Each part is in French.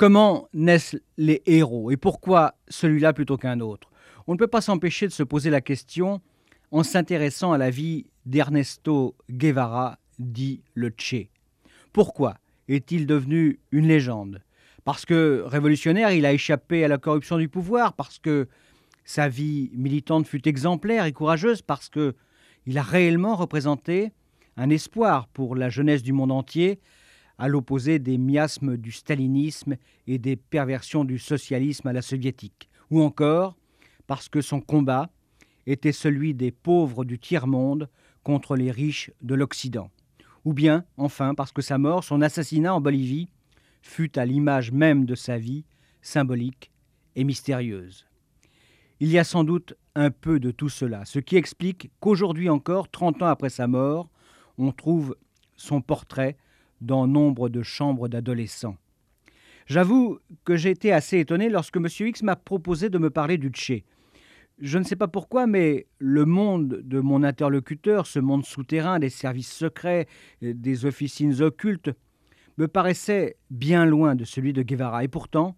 Comment naissent les héros et pourquoi celui-là plutôt qu'un autre? On ne peut pas s'empêcher de se poser la question en s'intéressant à la vie d'Ernesto Guevara, dit le Che. Pourquoi est-il devenu une légende? Parce que révolutionnaire, il a échappé à la corruption du pouvoir, parce que sa vie militante fut exemplaire et courageuse, parce que il a réellement représenté un espoir pour la jeunesse du monde entier, à l'opposé des miasmes du stalinisme et des perversions du socialisme à la soviétique. Ou encore parce que son combat était celui des pauvres du tiers-monde contre les riches de l'Occident. Ou bien, enfin, parce que sa mort, son assassinat en Bolivie, fut à l'image même de sa vie, symbolique et mystérieuse. Il y a sans doute un peu de tout cela, ce qui explique qu'aujourd'hui encore, 30 ans après sa mort, on trouve son portrait dans nombre de chambres d'adolescents. J'avoue que j'ai été assez étonné lorsque M. X m'a proposé de me parler du Tché. Je ne sais pas pourquoi, mais le monde de mon interlocuteur, ce monde souterrain des services secrets, des officines occultes, me paraissait bien loin de celui de Guevara. Et pourtant,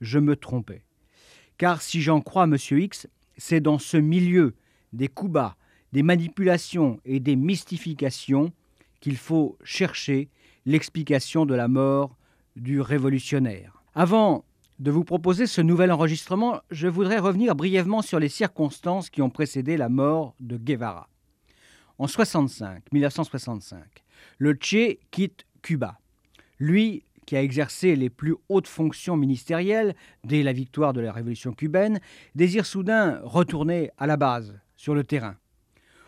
je me trompais. Car si j'en crois M. X, c'est dans ce milieu des coups bas, des manipulations et des mystifications qu'il faut chercher l'explication de la mort du révolutionnaire. Avant de vous proposer ce nouvel enregistrement, je voudrais revenir brièvement sur les circonstances qui ont précédé la mort de Guevara. En 65, 1965, le Che quitte Cuba. Lui, qui a exercé les plus hautes fonctions ministérielles dès la victoire de la révolution cubaine, désire soudain retourner à la base, sur le terrain,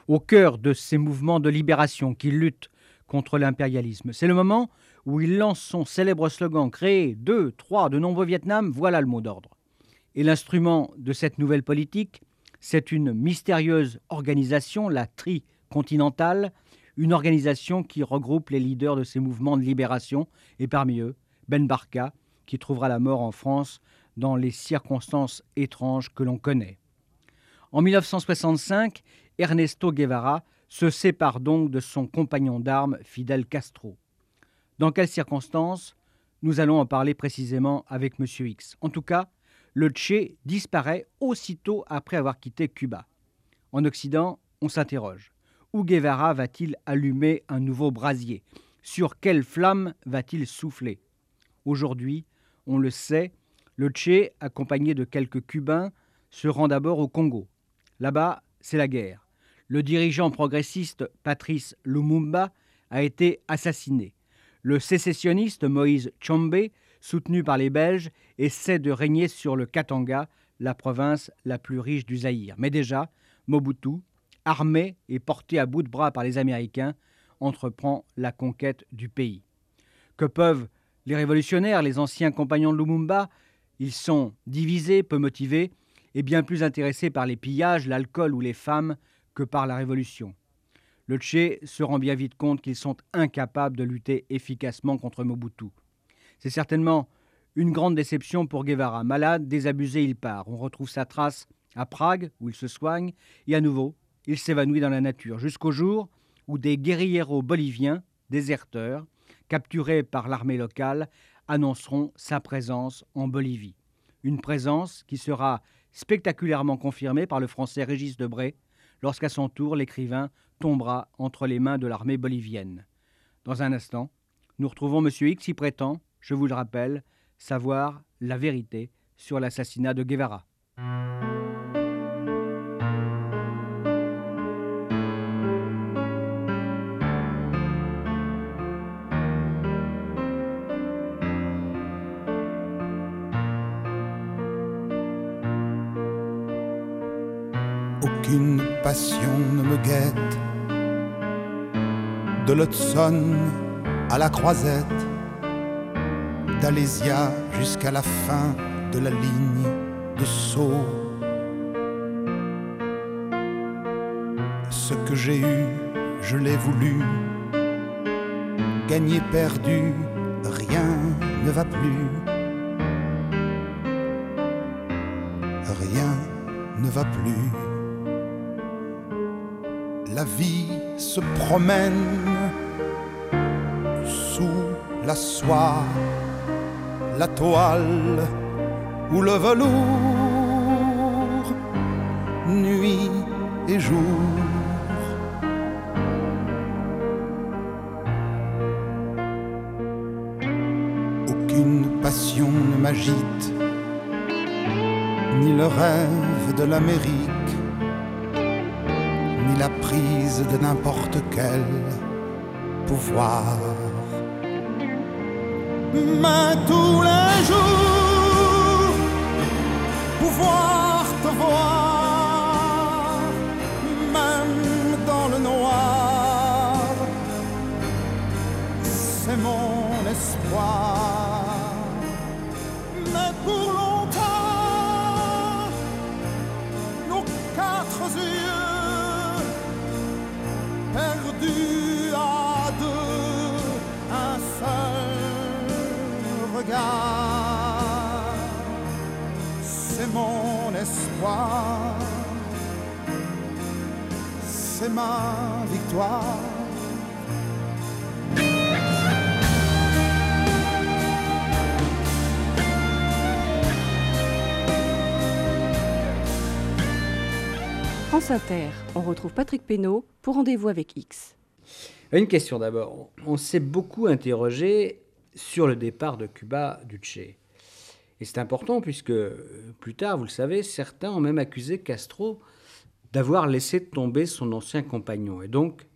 au cœur de ces mouvements de libération qui luttent contre l'impérialisme. C'est le moment où il lance son célèbre slogan Créer deux, trois, de nombreux Vietnam, voilà le mot d'ordre. Et l'instrument de cette nouvelle politique, c'est une mystérieuse organisation, la Tricontinentale, une organisation qui regroupe les leaders de ces mouvements de libération, et parmi eux, Ben Barka, qui trouvera la mort en France dans les circonstances étranges que l'on connaît. En 1965, Ernesto Guevara se sépare donc de son compagnon d'armes, Fidel Castro. Dans quelles circonstances? Nous allons en parler précisément avec M. X. En tout cas, le Che disparaît aussitôt après avoir quitté Cuba. En Occident, on s'interroge. Où Guevara va-t-il allumer un nouveau brasier? Sur quelle flamme va-t-il souffler? Aujourd'hui, on le sait, le Che, accompagné de quelques Cubains, se rend d'abord au Congo. Là-bas, c'est la guerre le dirigeant progressiste Patrice Lumumba a été assassiné. Le sécessionniste Moïse Tchombe, soutenu par les Belges, essaie de régner sur le Katanga, la province la plus riche du Zaïre. Mais déjà, Mobutu, armé et porté à bout de bras par les Américains, entreprend la conquête du pays. Que peuvent les révolutionnaires, les anciens compagnons de Lumumba? Ils sont divisés, peu motivés, et bien plus intéressés par les pillages, l'alcool ou les femmes que par la révolution. Le Tché se rend bien vite compte qu'ils sont incapables de lutter efficacement contre Mobutu. C'est certainement une grande déception pour Guevara. Malade, désabusé, il part. On retrouve sa trace à Prague, où il se soigne, et à nouveau, il s'évanouit dans la nature, jusqu'au jour où des guérilleros boliviens, déserteurs, capturés par l'armée locale, annonceront sa présence en Bolivie. Une présence qui sera spectaculairement confirmée par le français Régis Debray, lorsqu'à son tour l'écrivain tombera entre les mains de l'armée bolivienne. Dans un instant, nous retrouvons M. X qui prétend, je vous le rappelle, savoir la vérité sur l'assassinat de Guevara. Passion ne me guette. De l'Hudson à la croisette, d'Alésia jusqu'à la fin de la ligne de saut. Ce que j'ai eu, je l'ai voulu. Gagné, perdu, rien ne va plus. Rien ne va plus la vie se promène sous la soie, la toile ou le velours, nuit et jour. Aucune passion ne m'agite, ni le rêve de l'Amérique, ni pouvoir. Mais c'est ma victoire. France Inter, on retrouve Patrick Pénaud pour Rendez-vous avec X. Une question d'abord. On s'est beaucoup interrogé sur le départ de Cuba du Che. Et c'est important puisque euh, plus tard, vous le savez, certains ont même accusé Castro d'avoir laissé tomber son ancien compagnon et donc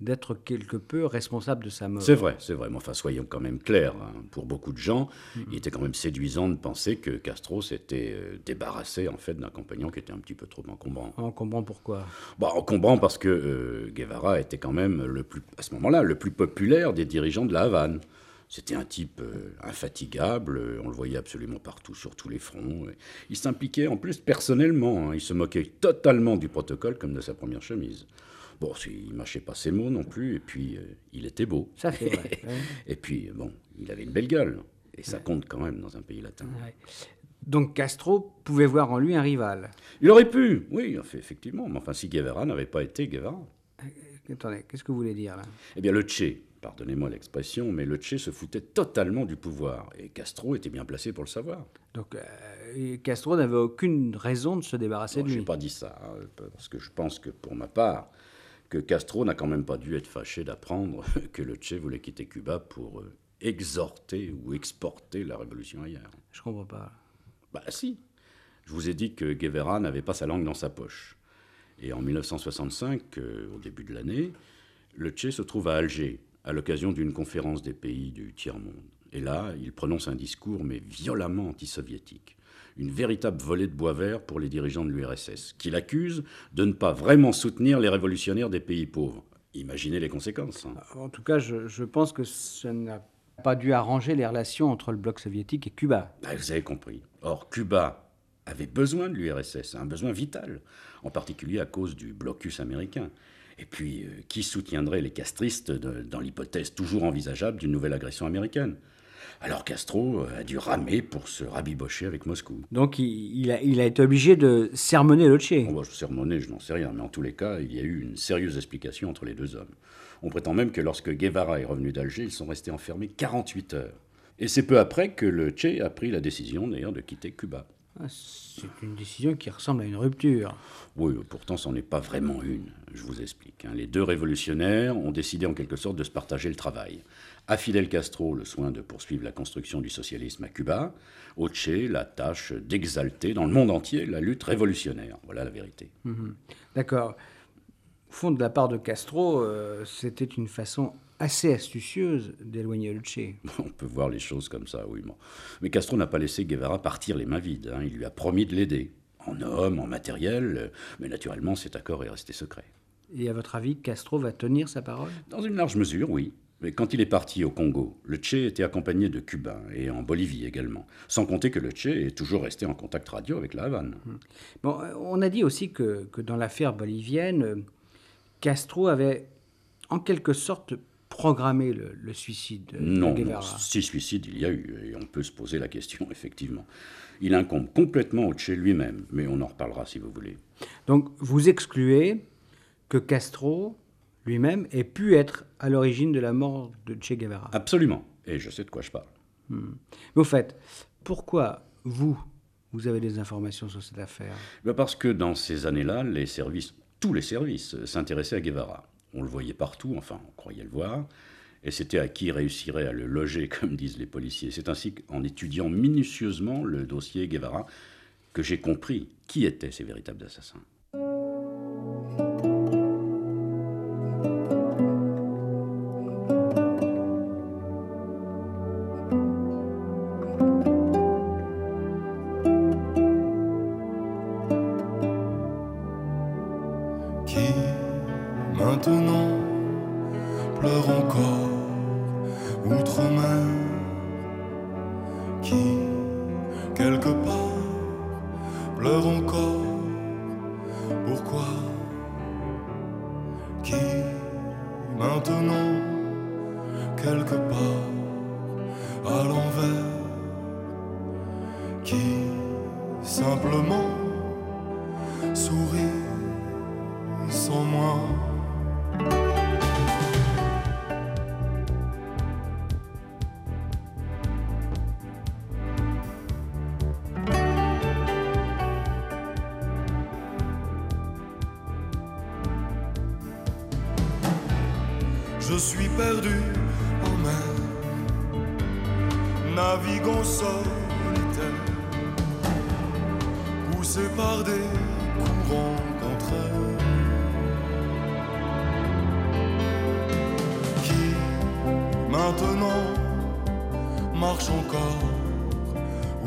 d'être quelque peu responsable de sa mort. C'est vrai, c'est vrai. Mais enfin, soyons quand même clairs. hein. Pour beaucoup de gens, il était quand même séduisant de penser que Castro s'était euh, débarrassé en fait d'un compagnon qui était un petit peu trop encombrant. On comprend pourquoi. Bah, encombrant parce que euh, Guevara était quand même le plus, à ce moment-là, le plus populaire des dirigeants de la Havane. C'était un type euh, infatigable, euh, on le voyait absolument partout, sur tous les fronts. Il s'impliquait en plus personnellement, hein. il se moquait totalement du protocole comme de sa première chemise. Bon, il mâchait pas ses mots non plus, et puis euh, il était beau. Ça, c'est vrai. ouais. Et puis, bon, il avait une belle gueule, et ça compte quand même dans un pays latin. Ouais. Donc Castro pouvait voir en lui un rival. Il aurait pu, oui, effectivement, mais enfin, si Guevara n'avait pas été Guevara. Attendez, qu'est-ce que vous voulez dire là? Eh bien, le Che, pardonnez-moi l'expression, mais le Che se foutait totalement du pouvoir, et Castro était bien placé pour le savoir. Donc euh, Castro n'avait aucune raison de se débarrasser Non, de je lui. n'ai pas dit ça, hein, parce que je pense que pour ma part, que Castro n'a quand même pas dû être fâché d'apprendre que le Che voulait quitter Cuba pour euh, exhorter ou exporter la révolution ailleurs. Je comprends pas. Bah si. Je vous ai dit que Guevara n'avait pas sa langue dans sa poche. Et en 1965, euh, au début de l'année, le Che se trouve à Alger, à l'occasion d'une conférence des pays du tiers-monde. Et là, il prononce un discours, mais violemment anti-soviétique. Une véritable volée de bois vert pour les dirigeants de l'URSS, qui l'accusent de ne pas vraiment soutenir les révolutionnaires des pays pauvres. Imaginez les conséquences. hein. En tout cas, je, je pense que ça n'a pas dû arranger les relations entre le bloc soviétique et Cuba. Ah, vous avez compris. Or, Cuba avait besoin de l'URSS, un besoin vital, en particulier à cause du blocus américain. Et puis, euh, qui soutiendrait les castristes de- dans l'hypothèse toujours envisageable d'une nouvelle agression américaine? Alors Castro euh, a dû ramer pour se rabibocher avec Moscou. Donc il, a, il a été obligé de sermonner le Che. Bon, bah, sermonner, je n'en sais rien, mais en tous les cas, il y a eu une sérieuse explication entre les deux hommes. On prétend même que lorsque Guevara est revenu d'Alger, ils sont restés enfermés 48 heures. Et c'est peu après que le Che a pris la décision, d'ailleurs, de quitter Cuba. Ah, C'est une décision qui ressemble à une rupture. Oui, pourtant, c'en est pas vraiment une. Je vous explique. hein. Les deux révolutionnaires ont décidé en quelque sorte de se partager le travail. À Fidel Castro, le soin de poursuivre la construction du socialisme à Cuba. Au Che, la tâche d'exalter dans le monde entier la lutte révolutionnaire. Voilà la vérité. D'accord. Au fond, de la part de Castro, euh, c'était une façon assez astucieuse d'éloigner le Che. On peut voir les choses comme ça, oui. bon. Mais Castro n'a pas laissé Guevara partir les mains vides. hein. Il lui a promis de l'aider. En homme, en matériel. euh, Mais naturellement, cet accord est resté secret. Et à votre avis, Castro va tenir sa parole? Dans une large mesure, oui. Mais quand il est parti au Congo, le Che était accompagné de Cubains et en Bolivie également. Sans compter que le Che est toujours resté en contact radio avec la Havane. Bon, euh, on a dit aussi que, que dans l'affaire bolivienne, euh, Castro avait en quelque sorte programmé le, le suicide de Non, non, Guevara. si suicide il y a eu, et on peut se poser la question, effectivement. Il incombe complètement au Che lui-même, mais on en reparlera si vous voulez. Donc vous excluez que Castro lui-même ait pu être à l'origine de la mort de Che Guevara. Absolument, et je sais de quoi je parle. Hmm. Mais au fait, pourquoi vous, vous avez des informations sur cette affaire? Ben Parce que dans ces années-là, les services, tous les services, s'intéressaient à Guevara. On le voyait partout, enfin, on croyait le voir. Et c'était à qui réussirait à le loger, comme disent les policiers. C'est ainsi qu'en étudiant minutieusement le dossier Guevara que j'ai compris qui étaient ces véritables assassins.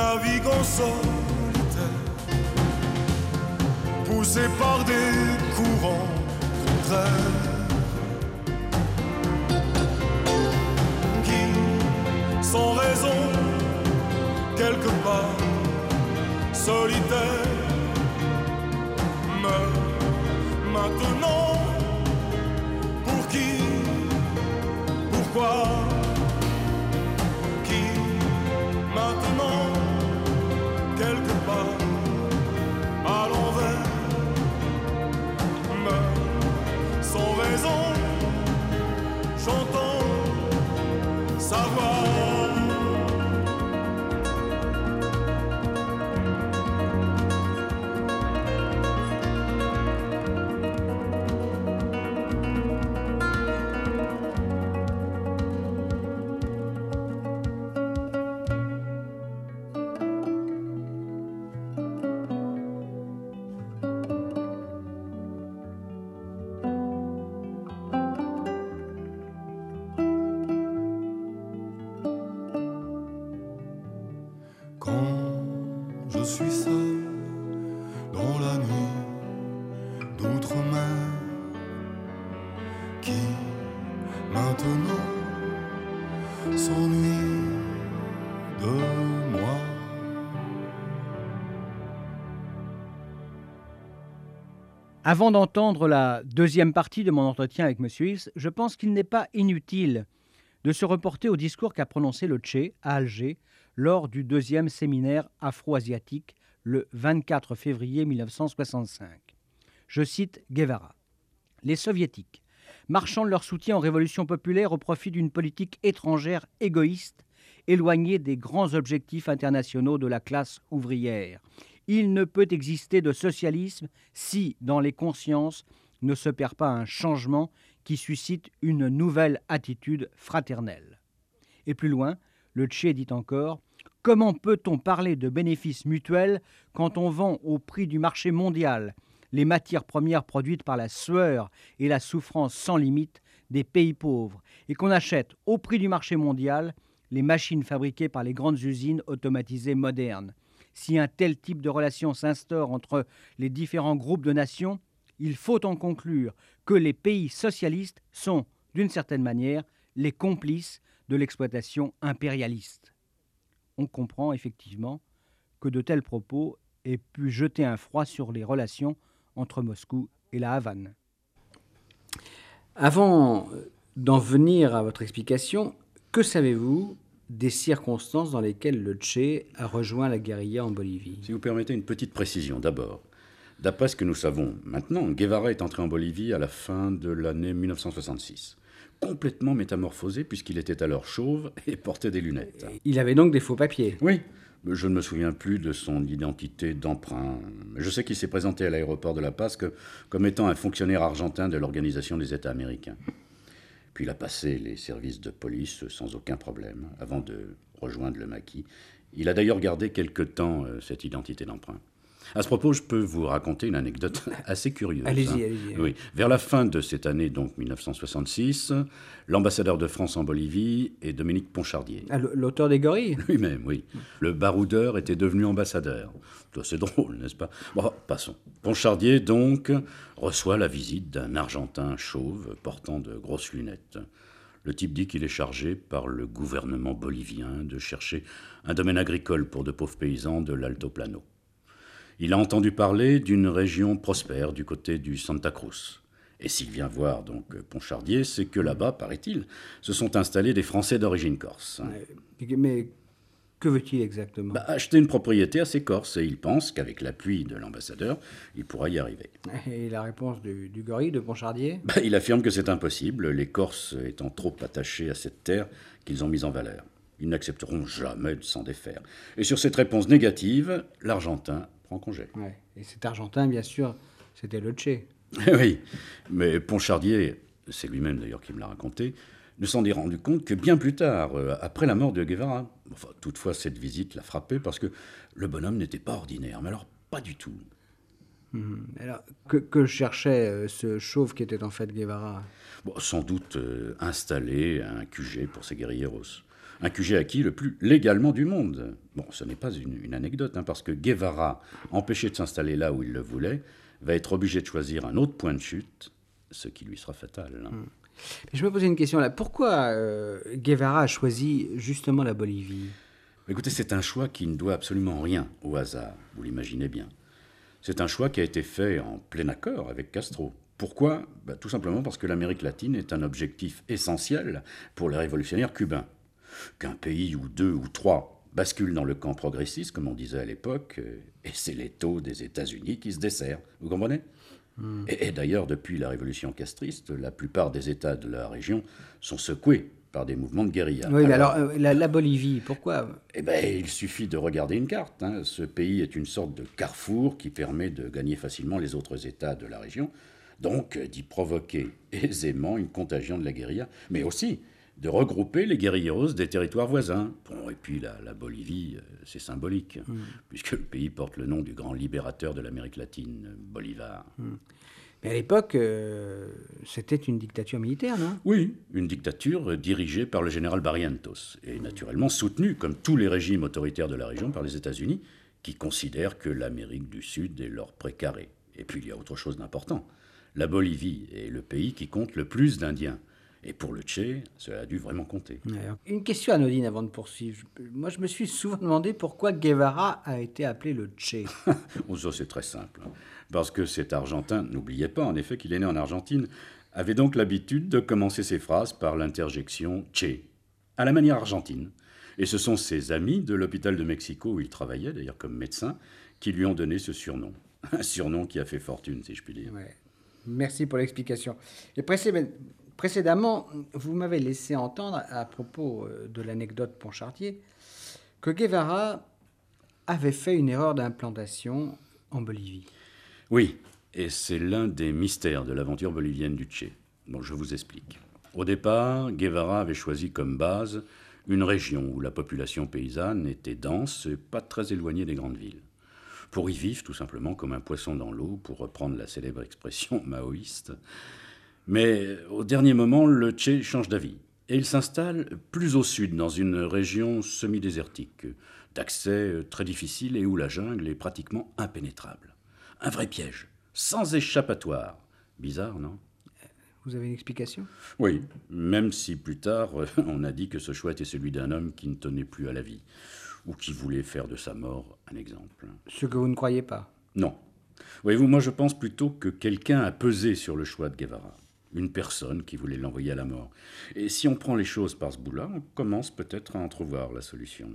naviguant solitaire, poussé par des courants contraires. Qui, sans raison, quelque part, solitaire, meurt maintenant. Pour qui? Pourquoi? salvar. Avant d'entendre la deuxième partie de mon entretien avec M. Hills, je pense qu'il n'est pas inutile de se reporter au discours qu'a prononcé le Tché à Alger lors du deuxième séminaire afro-asiatique le 24 février 1965. Je cite Guevara. Les soviétiques, marchant leur soutien aux révolutions populaires au profit d'une politique étrangère égoïste, éloignée des grands objectifs internationaux de la classe ouvrière, il ne peut exister de socialisme si, dans les consciences, ne se perd pas un changement qui suscite une nouvelle attitude fraternelle. Et plus loin, le Tché dit encore Comment peut-on parler de bénéfices mutuels quand on vend au prix du marché mondial les matières premières produites par la sueur et la souffrance sans limite des pays pauvres et qu'on achète au prix du marché mondial les machines fabriquées par les grandes usines automatisées modernes? Si un tel type de relation s'instaure entre les différents groupes de nations, il faut en conclure que les pays socialistes sont, d'une certaine manière, les complices de l'exploitation impérialiste. On comprend effectivement que de tels propos aient pu jeter un froid sur les relations entre Moscou et la Havane. Avant d'en venir à votre explication, que savez-vous des circonstances dans lesquelles le Tché a rejoint la guérilla en Bolivie Si vous permettez une petite précision d'abord. D'après ce que nous savons maintenant, Guevara est entré en Bolivie à la fin de l'année 1966 complètement métamorphosé puisqu'il était alors chauve et portait des lunettes. Il avait donc des faux papiers Oui. Je ne me souviens plus de son identité d'emprunt. Je sais qu'il s'est présenté à l'aéroport de La Paz comme étant un fonctionnaire argentin de l'Organisation des États américains. Il a passé les services de police sans aucun problème avant de rejoindre le maquis. Il a d'ailleurs gardé quelque temps euh, cette identité d'emprunt. À ce propos, je peux vous raconter une anecdote assez curieuse. Allez-y, hein. allez-y. Oui. Vers la fin de cette année, donc 1966, l'ambassadeur de France en Bolivie est Dominique Ponchardier. Ah, l'auteur des gorilles? Lui-même, oui. Le baroudeur était devenu ambassadeur. C'est drôle, n'est-ce pas? Bon, passons. Ponchardier, donc, reçoit la visite d'un Argentin chauve portant de grosses lunettes. Le type dit qu'il est chargé par le gouvernement bolivien de chercher un domaine agricole pour de pauvres paysans de l'Altoplano. Il a entendu parler d'une région prospère du côté du Santa Cruz. Et s'il vient voir donc Ponchardier, c'est que là-bas, paraît-il, se sont installés des Français d'origine corse. Mais que veut-il exactement? Bah, Acheter une propriété à ces Corses, et il pense qu'avec l'appui de l'ambassadeur, il pourra y arriver. Et la réponse du, du gorille de Ponchardier? Bah, Il affirme que c'est impossible, les Corses étant trop attachés à cette terre qu'ils ont mise en valeur. Ils n'accepteront jamais de s'en défaire. Et sur cette réponse négative, l'Argentin en congé. Et cet Argentin, bien sûr, c'était le Tché. oui, mais Ponchardier, c'est lui-même d'ailleurs qui me l'a raconté, ne s'en est rendu compte que bien plus tard, euh, après la mort de Guevara. Enfin, toutefois, cette visite l'a frappé parce que le bonhomme n'était pas ordinaire, mais alors pas du tout. Alors, que, cherchait euh, ce chauve qui était en fait Guevara? Bon, Sans doute euh, installer un QG pour ses guerrilleros un QG acquis le plus légalement du monde. Bon, ce n'est pas une, anecdote, hein, parce que Guevara, empêché de s'installer là où il le voulait, va être obligé de choisir un autre point de chute, ce qui lui sera fatal. Hein. Hmm. Je me posais une question là. Pourquoi euh, Guevara a choisi justement la Bolivie? Écoutez, c'est un choix qui ne doit absolument rien au hasard, vous l'imaginez bien. C'est un choix qui a été fait en plein accord avec Castro. Pourquoi? Bah, Tout simplement parce que l'Amérique latine est un objectif essentiel pour les révolutionnaires cubains qu'un pays ou deux ou trois basculent dans le camp progressiste, comme on disait à l'époque, euh, et c'est les taux des États-Unis qui se desserrent. Vous comprenez? Hmm. Et, d'ailleurs, depuis la révolution castriste, la plupart des États de la région sont secoués par des mouvements de guérilla. Oui, mais alors, euh, la, Bolivie, pourquoi? Eh bien, il suffit de regarder une carte. Hein. Ce pays est une sorte de carrefour qui permet de gagner facilement les autres États de la région, donc d'y provoquer aisément une contagion de la guérilla, mais aussi de regrouper les guerrilleros des territoires voisins. Bon, et puis la, Bolivie, euh, c'est symbolique, mm. puisque le pays porte le nom du grand libérateur de l'Amérique latine, Bolivar. Mm. Mais à l'époque, euh, c'était une dictature militaire, non? Oui, une dictature dirigée par le général Barrientos, et naturellement soutenue, comme tous les régimes autoritaires de la région, par les États-Unis, qui considèrent que l'Amérique du Sud est leur précaré. Et puis il y a autre chose d'important. La Bolivie est le pays qui compte le plus d'Indiens. Et pour le Tché, cela a dû vraiment compter. Une question anodine avant de poursuivre. Moi, je me suis souvent demandé pourquoi Guevara a été appelé le Tché. oh, ça, c'est très simple. Parce que cet Argentin, n'oubliez pas en effet qu'il est né en Argentine, avait donc l'habitude de commencer ses phrases par l'interjection Tché, à la manière argentine. Et ce sont ses amis de l'hôpital de Mexico, où il travaillait d'ailleurs comme médecin, qui lui ont donné ce surnom. Un surnom qui a fait fortune, si je puis dire. Merci pour l'explication. Et Précédemment, vous m'avez laissé entendre, à propos euh, de l'anecdote Ponchartier, que Guevara avait fait une erreur d'implantation en Bolivie. Oui, et c'est l'un des mystères de l'aventure bolivienne du Tché. Bon, je vous explique. Au départ, Guevara avait choisi comme base une région où la population paysanne était dense et pas très éloignée des grandes villes. Pour y vivre tout simplement comme un poisson dans l'eau, pour reprendre la célèbre expression maoïste, mais au dernier moment, le Tché change d'avis et il s'installe plus au sud, dans une région semi-désertique, d'accès très difficile et où la jungle est pratiquement impénétrable. Un vrai piège, sans échappatoire. Bizarre, non? Vous avez une explication? Oui, même si plus tard, on a dit que ce choix était celui d'un homme qui ne tenait plus à la vie, ou qui voulait faire de sa mort un exemple. Ce que vous ne croyez pas? Non. Voyez-vous, moi je pense plutôt que quelqu'un a pesé sur le choix de Guevara. Une personne qui voulait l'envoyer à la mort. Et si on prend les choses par ce bout-là, on commence peut-être à entrevoir la solution.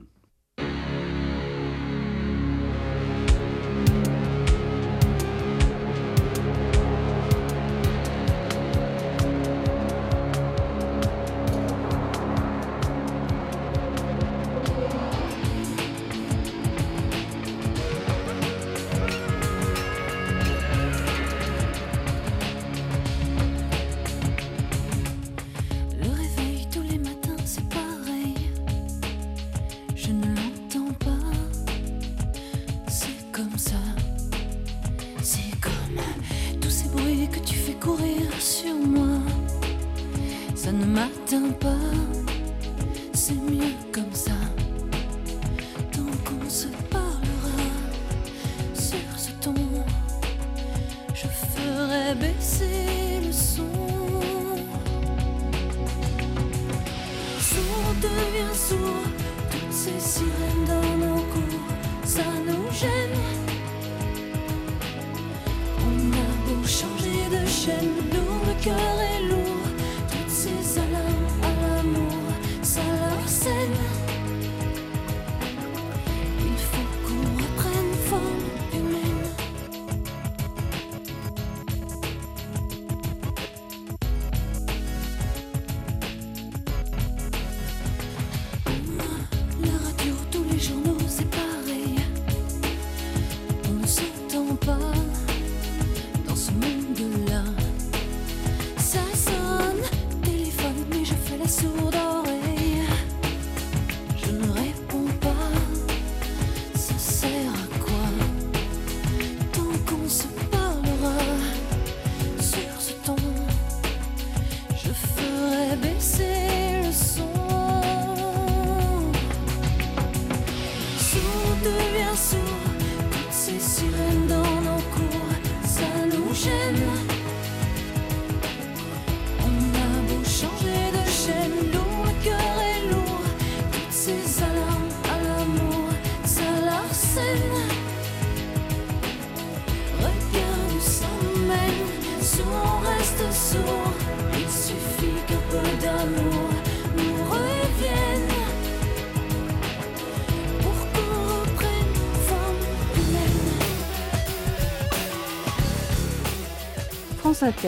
France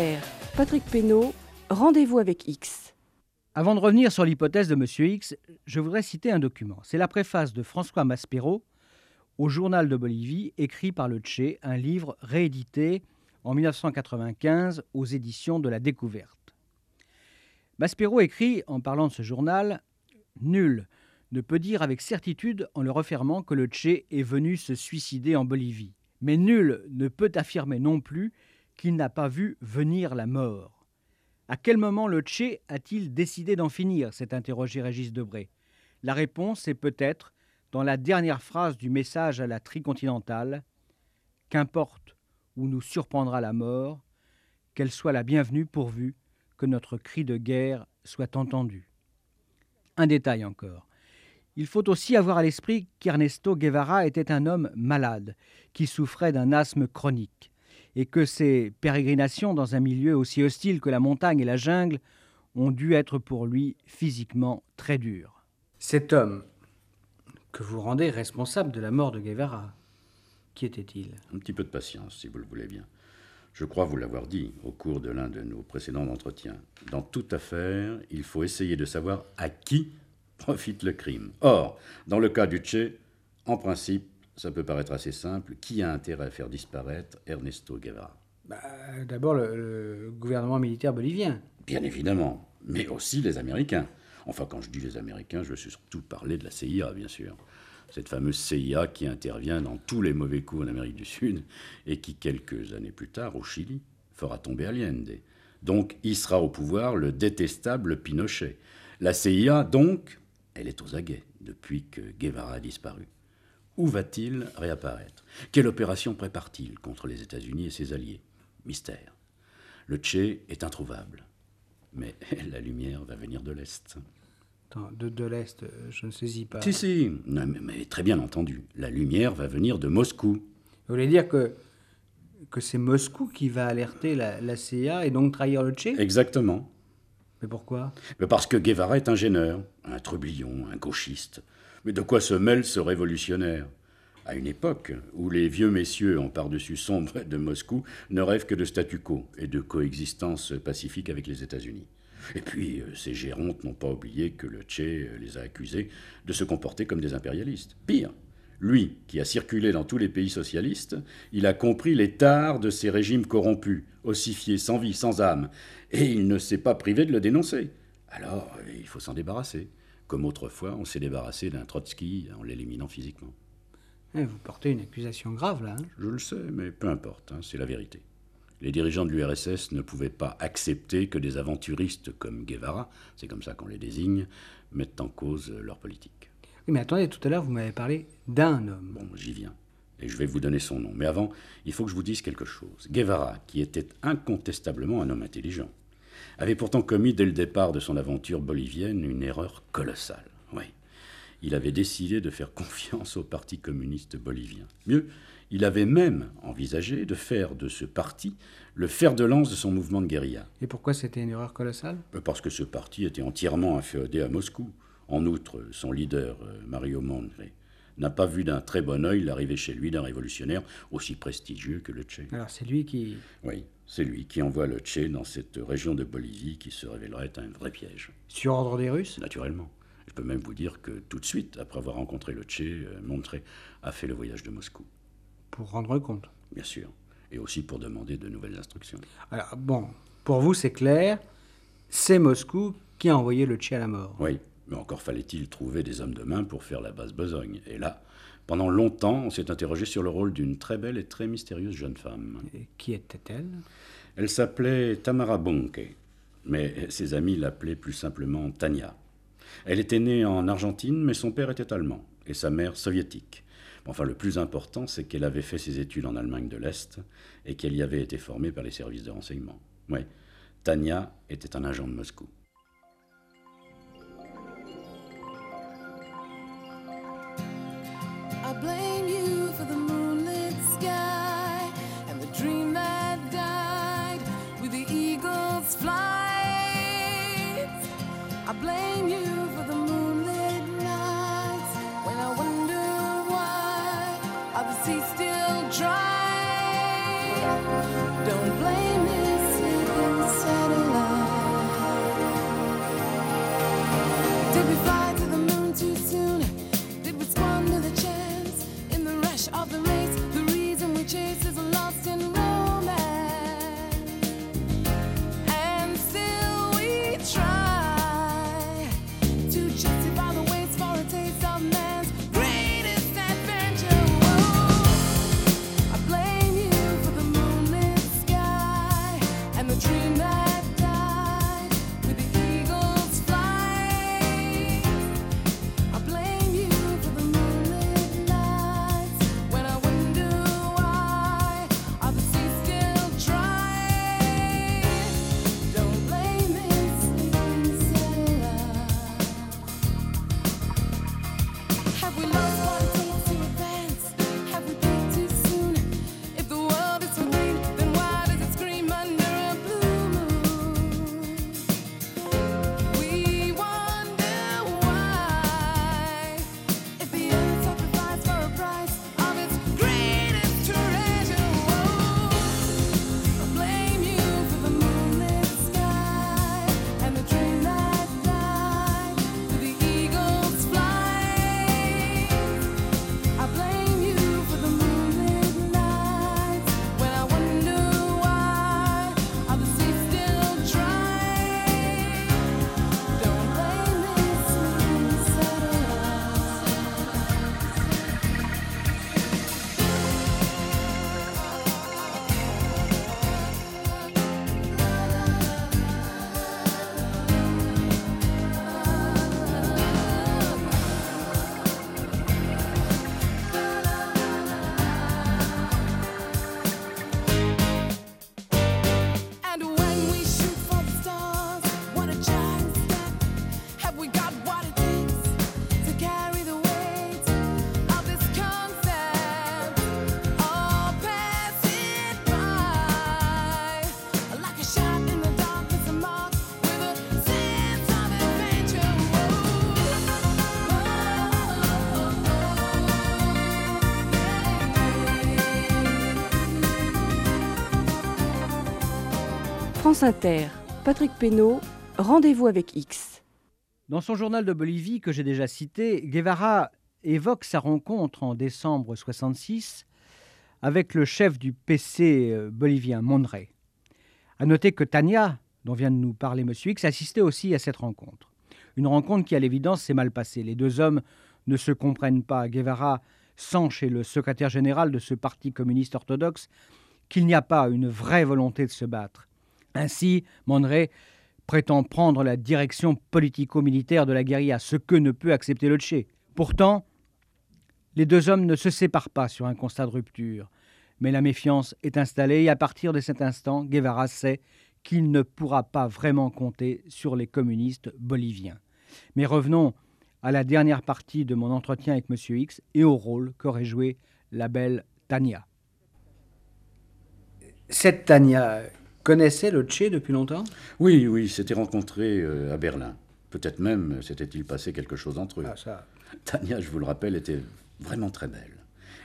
Patrick Pénaud, rendez-vous avec X. Avant de revenir sur l'hypothèse de M. X, je voudrais citer un document. C'est la préface de François Maspero au Journal de Bolivie, écrit par le Tché, un livre réédité en 1995 aux éditions de la Découverte. Maspero écrit, en parlant de ce journal, Nul ne peut dire avec certitude en le refermant que le Tché est venu se suicider en Bolivie. Mais nul ne peut affirmer non plus qu'il n'a pas vu venir la mort. À quel moment le Tché a-t-il décidé d'en finir s'est interrogé Régis Debré. La réponse est peut-être dans la dernière phrase du message à la tricontinentale Qu'importe où nous surprendra la mort, qu'elle soit la bienvenue pourvu que notre cri de guerre soit entendu. Un détail encore. Il faut aussi avoir à l'esprit qu'Ernesto Guevara était un homme malade, qui souffrait d'un asthme chronique, et que ses pérégrinations dans un milieu aussi hostile que la montagne et la jungle ont dû être pour lui physiquement très dures. Cet homme que vous rendez responsable de la mort de Guevara, qui était-il? Un petit peu de patience, si vous le voulez bien. Je crois vous l'avoir dit au cours de l'un de nos précédents entretiens. Dans toute affaire, il faut essayer de savoir à qui profite le crime. Or, dans le cas du Tché, en principe, ça peut paraître assez simple. Qui a intérêt à faire disparaître Ernesto Guevara? Bah, D'abord le, le gouvernement militaire bolivien. Bien évidemment, mais aussi les Américains. Enfin, quand je dis les Américains, je veux surtout parler de la CIA, bien sûr. Cette fameuse CIA qui intervient dans tous les mauvais coups en Amérique du Sud et qui, quelques années plus tard, au Chili, fera tomber Allende. Donc, il sera au pouvoir le détestable Pinochet. La CIA, donc, elle est aux aguets depuis que Guevara a disparu. Où va-t-il réapparaître? Quelle opération prépare-t-il contre les États-Unis et ses alliés? Mystère. Le Tché est introuvable. Mais la lumière va venir de l'Est. De, de l'Est, euh, je ne saisis pas. Si, si, non, mais, mais très bien entendu. La lumière va venir de Moscou. Vous voulez dire que, que c'est Moscou qui va alerter la, la CIA et donc trahir le Tché Exactement. Mais pourquoi? Mais parce que Guevara est un gêneur, un trublion, un gauchiste. Mais de quoi se mêle ce révolutionnaire? À une époque où les vieux messieurs en par-dessus sombre de Moscou ne rêvent que de statu quo et de coexistence pacifique avec les États-Unis. Et puis, euh, ces gérontes n'ont pas oublié que le Tché euh, les a accusés de se comporter comme des impérialistes. Pire, lui, qui a circulé dans tous les pays socialistes, il a compris les tares de ces régimes corrompus, ossifiés, sans vie, sans âme, et il ne s'est pas privé de le dénoncer. Alors, euh, il faut s'en débarrasser, comme autrefois on s'est débarrassé d'un Trotsky en l'éliminant physiquement. Eh, Vous portez une accusation grave là. hein Je le sais, mais peu importe, hein, c'est la vérité. Les dirigeants de l'URSS ne pouvaient pas accepter que des aventuristes comme Guevara, c'est comme ça qu'on les désigne, mettent en cause leur politique. Oui, mais attendez, tout à l'heure vous m'avez parlé d'un homme. Bon, j'y viens. Et je vais vous donner son nom. Mais avant, il faut que je vous dise quelque chose. Guevara, qui était incontestablement un homme intelligent, avait pourtant commis dès le départ de son aventure bolivienne une erreur colossale. Oui. Il avait décidé de faire confiance au Parti communiste bolivien. Mieux, il avait même envisagé de faire de ce parti le fer de lance de son mouvement de guérilla. Et pourquoi c'était une erreur colossale? Parce que ce parti était entièrement inféodé à Moscou. En outre, son leader, euh, Mario Monre, n'a pas vu d'un très bon œil l'arrivée chez lui d'un révolutionnaire aussi prestigieux que le Tché. Alors c'est lui qui... Oui, c'est lui qui envoie le Tché dans cette région de Bolivie qui se révélerait un vrai piège. Sur ordre des Russes? Naturellement. Je peux même vous dire que tout de suite, après avoir rencontré le Tché, euh, Montre a fait le voyage de Moscou. Pour rendre compte. Bien sûr. Et aussi pour demander de nouvelles instructions. Alors bon, pour vous c'est clair, c'est Moscou qui a envoyé le Tché à la mort. Oui, mais encore fallait-il trouver des hommes de main pour faire la basse besogne. Et là, pendant longtemps, on s'est interrogé sur le rôle d'une très belle et très mystérieuse jeune femme. Et qui était-elle? Elle s'appelait Tamara Bonke, mais ses amis l'appelaient plus simplement Tania. Elle était née en Argentine, mais son père était allemand et sa mère soviétique. Enfin, le plus important, c'est qu'elle avait fait ses études en Allemagne de l'Est et qu'elle y avait été formée par les services de renseignement. Oui, Tania était un agent de Moscou. France Patrick Pénaud, rendez-vous avec X. Dans son journal de Bolivie que j'ai déjà cité, Guevara évoque sa rencontre en décembre 66 avec le chef du PC euh, bolivien, Monrey. À noter que Tania, dont vient de nous parler M. X, assistait aussi à cette rencontre. Une rencontre qui, à l'évidence, s'est mal passée. Les deux hommes ne se comprennent pas. Guevara sent chez le secrétaire général de ce parti communiste orthodoxe qu'il n'y a pas une vraie volonté de se battre. Ainsi, Monrey prétend prendre la direction politico-militaire de la guérilla, ce que ne peut accepter le Tché. Pourtant, les deux hommes ne se séparent pas sur un constat de rupture. Mais la méfiance est installée et à partir de cet instant, Guevara sait qu'il ne pourra pas vraiment compter sur les communistes boliviens. Mais revenons à la dernière partie de mon entretien avec M. X et au rôle qu'aurait joué la belle Tania. Cette Tania connaissait le Tché depuis longtemps? Oui, oui, s'étaient rencontrés euh, à Berlin. Peut-être même s'était-il passé quelque chose entre eux. Ah, ça. Tania, je vous le rappelle, était vraiment très belle.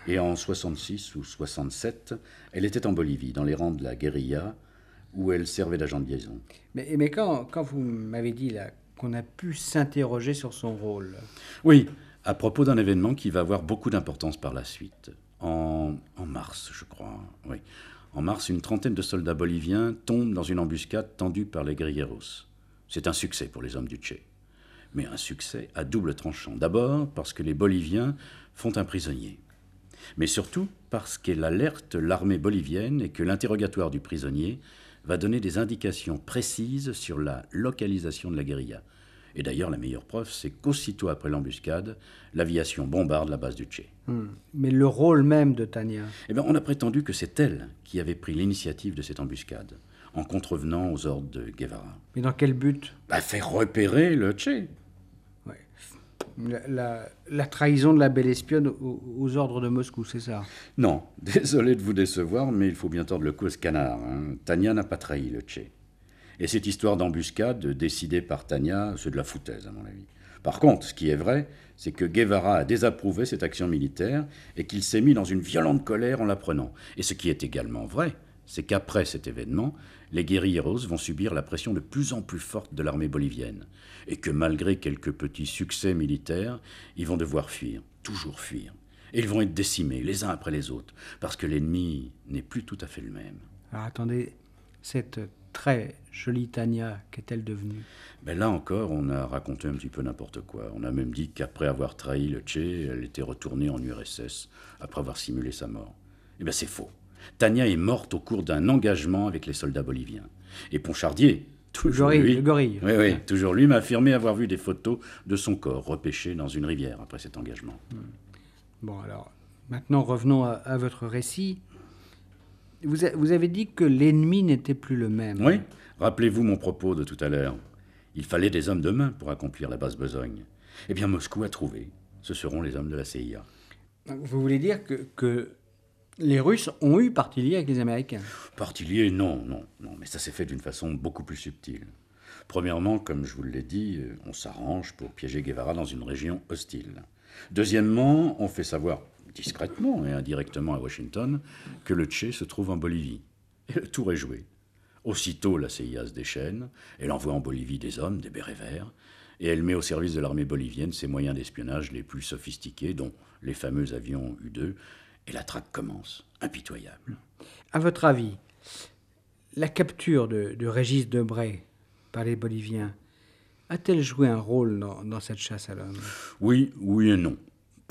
Et en 66 ou 67, elle était en Bolivie, dans les rangs de la guérilla, où elle servait d'agent de liaison. Mais, mais quand, quand vous m'avez dit qu'on a pu s'interroger sur son rôle, Oui, à propos d'un événement qui va avoir beaucoup d'importance par la suite. En, en mars, je crois. Oui. En mars, une trentaine de soldats boliviens tombent dans une embuscade tendue par les guerrilleros. C'est un succès pour les hommes du Tché. Mais un succès à double tranchant. D'abord parce que les Boliviens font un prisonnier. Mais surtout parce qu'elle alerte l'armée bolivienne et que l'interrogatoire du prisonnier va donner des indications précises sur la localisation de la guérilla. Et d'ailleurs, la meilleure preuve, c'est qu'aussitôt après l'embuscade, l'aviation bombarde la base du Tché. Hmm. mais le rôle même de Tania, Eh bien, on a prétendu que c'est elle qui avait pris l'initiative de cette embuscade, en contrevenant aux ordres de Guevara. mais dans quel but? Bah, faire repérer le Tché. la, la- la trahison de la belle espionne aux, aux ordres de Moscou, c'est ça? Non, désolé de vous décevoir, mais il faut bien tordre le cou à ce canard. hein. Tania n'a pas trahi le Tché. Et cette histoire d'embuscade décidée par Tania, c'est de la foutaise, à mon avis. Par contre, ce qui est vrai, c'est que Guevara a désapprouvé cette action militaire et qu'il s'est mis dans une violente colère en l'apprenant. Et ce qui est également vrai, c'est qu'après cet événement, les guérilleros vont subir la pression de plus en plus forte de l'armée bolivienne. Et que malgré quelques petits succès militaires, ils vont devoir fuir, toujours fuir. Et ils vont être décimés les uns après les autres, parce que l'ennemi n'est plus tout à fait le même. Alors attendez, cette très jolie Tania, qu'est-elle devenue? Mais là encore, on a raconté un petit peu n'importe quoi. On a même dit qu'après avoir trahi le Tché, elle était retournée en URSS, après avoir simulé sa mort. Eh bien, c'est faux. Tania est morte au cours d'un engagement avec les soldats boliviens. Et Ponchardier, toujours gorille, lui, le gorille. Oui, oui, toujours lui m'a affirmé avoir vu des photos de son corps repêché dans une rivière après cet engagement. Bon, alors, maintenant revenons à, à votre récit. Vous, a- vous avez dit que l'ennemi n'était plus le même. Oui, rappelez-vous mon propos de tout à l'heure. Il fallait des hommes de main pour accomplir la basse besogne. Eh bien, Moscou a trouvé. Ce seront les hommes de la CIA. Vous voulez dire que, que les Russes ont eu parti lié avec les Américains? Partilier, non, non, non, mais ça s'est fait d'une façon beaucoup plus subtile. Premièrement, comme je vous l'ai dit, euh, on s'arrange pour piéger Guevara dans une région hostile. Deuxièmement, on fait savoir discrètement et indirectement à Washington que le Tché se trouve en Bolivie. Et le tour est joué. Aussitôt, la CIA se déchaîne, elle envoie en Bolivie des hommes, des bérets verts, et elle met au service de l'armée bolivienne ses moyens d'espionnage les plus sophistiqués, dont les fameux avions U-2, et la traque commence, impitoyable. À votre avis, la capture de, de Régis Debray par les Boliviens a-t-elle joué un rôle dans, dans cette chasse à l'homme? Oui, oui et non.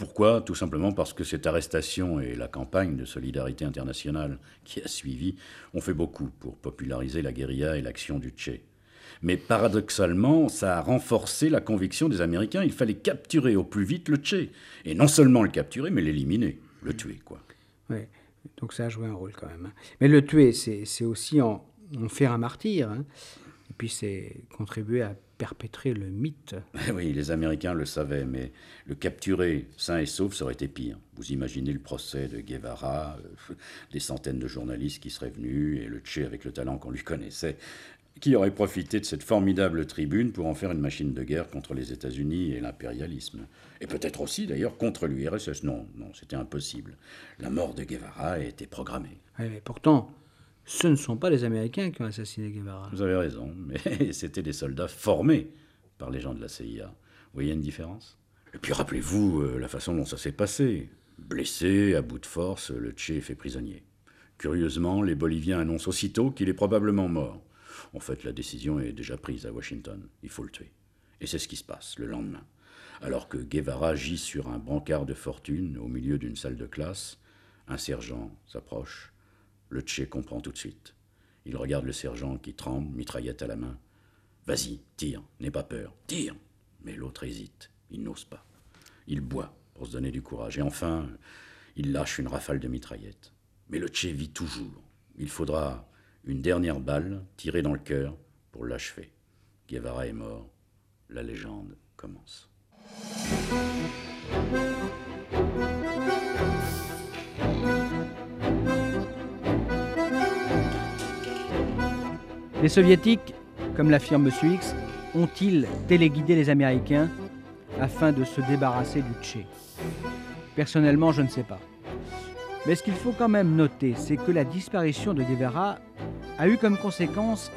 Pourquoi? Tout simplement parce que cette arrestation et la campagne de solidarité internationale qui a suivi ont fait beaucoup pour populariser la guérilla et l'action du Tché. Mais paradoxalement, ça a renforcé la conviction des Américains. Il fallait capturer au plus vite le Tché. Et non seulement le capturer, mais l'éliminer. Le tuer, quoi. Oui, donc ça a joué un rôle quand même. hein. Mais le tuer, c'est aussi en, en faire un martyr. hein. Et puis c'est contribuer à perpétrer le mythe. Oui, les Américains le savaient, mais le capturer sain et sauf, ça aurait été pire. Vous imaginez le procès de Guevara, euh, des centaines de journalistes qui seraient venus, et le Tché avec le talent qu'on lui connaissait, qui aurait profité de cette formidable tribune pour en faire une machine de guerre contre les États-Unis et l'impérialisme. Et peut-être aussi, d'ailleurs, contre l'URSS. Non, non, c'était impossible. La mort de Guevara était programmée. Ouais, mais pourtant, Ce ne sont pas les Américains qui ont assassiné Guevara. Vous avez raison, mais c'était des soldats formés par les gens de la CIA. Vous voyez une différence? Et puis rappelez-vous euh, la façon dont ça s'est passé. Blessé, à bout de force, le Tché est fait prisonnier. Curieusement, les Boliviens annoncent aussitôt qu'il est probablement mort. En fait, la décision est déjà prise à Washington. Il faut le tuer. Et c'est ce qui se passe le lendemain. Alors que Guevara gît sur un brancard de fortune au milieu d'une salle de classe, un sergent s'approche. Le Tché comprend tout de suite. Il regarde le sergent qui tremble, mitraillette à la main. Vas-y, tire, n'aie pas peur, tire. Mais l'autre hésite, il n'ose pas. Il boit pour se donner du courage. Et enfin, il lâche une rafale de mitraillette. Mais le Tché vit toujours. Il faudra une dernière balle tirée dans le cœur pour l'achever. Guevara est mort. La légende commence. Les soviétiques, comme l'affirme M. X, ont-ils téléguidé les Américains afin de se débarrasser du Tché? Personnellement, je ne sais pas. Mais ce qu'il faut quand même noter, c'est que la disparition de Guevara a eu comme conséquence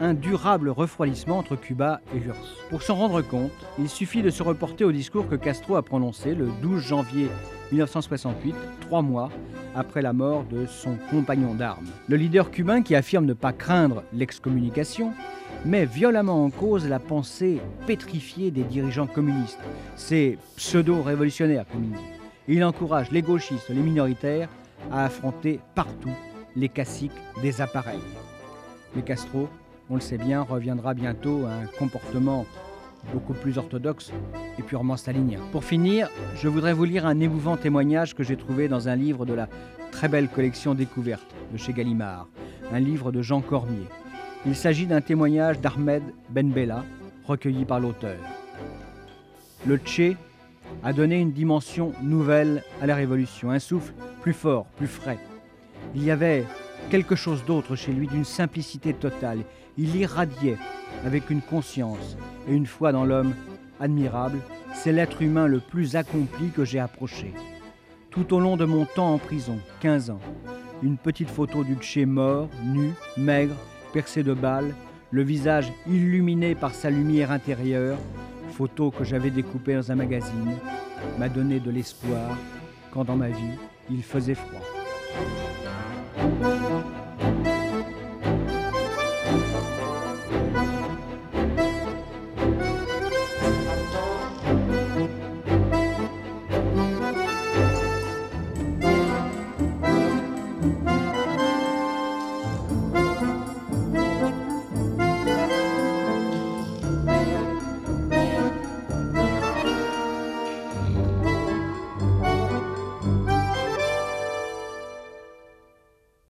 un durable refroidissement entre Cuba et l'URSS. Pour s'en rendre compte, il suffit de se reporter au discours que Castro a prononcé le 12 janvier 1968, trois mois après la mort de son compagnon d'armes. Le leader cubain qui affirme ne pas craindre l'excommunication met violemment en cause la pensée pétrifiée des dirigeants communistes, ces pseudo-révolutionnaires comme il dit. Il encourage les gauchistes, les minoritaires à affronter partout les caciques des appareils. Mais Castro, on le sait bien, reviendra bientôt à un comportement beaucoup plus orthodoxe et purement stalinien. Pour finir, je voudrais vous lire un émouvant témoignage que j'ai trouvé dans un livre de la très belle collection Découverte de chez Gallimard, un livre de Jean Cormier. Il s'agit d'un témoignage d'Ahmed Benbella, recueilli par l'auteur. Le Tché a donné une dimension nouvelle à la révolution, un souffle plus fort, plus frais. Il y avait quelque chose d'autre chez lui, d'une simplicité totale. Il irradiait avec une conscience et une foi dans l'homme admirable. C'est l'être humain le plus accompli que j'ai approché. Tout au long de mon temps en prison, 15 ans, une petite photo du Tché mort, nu, maigre, percé de balles, le visage illuminé par sa lumière intérieure, photo que j'avais découpée dans un magazine, m'a donné de l'espoir quand dans ma vie il faisait froid. Música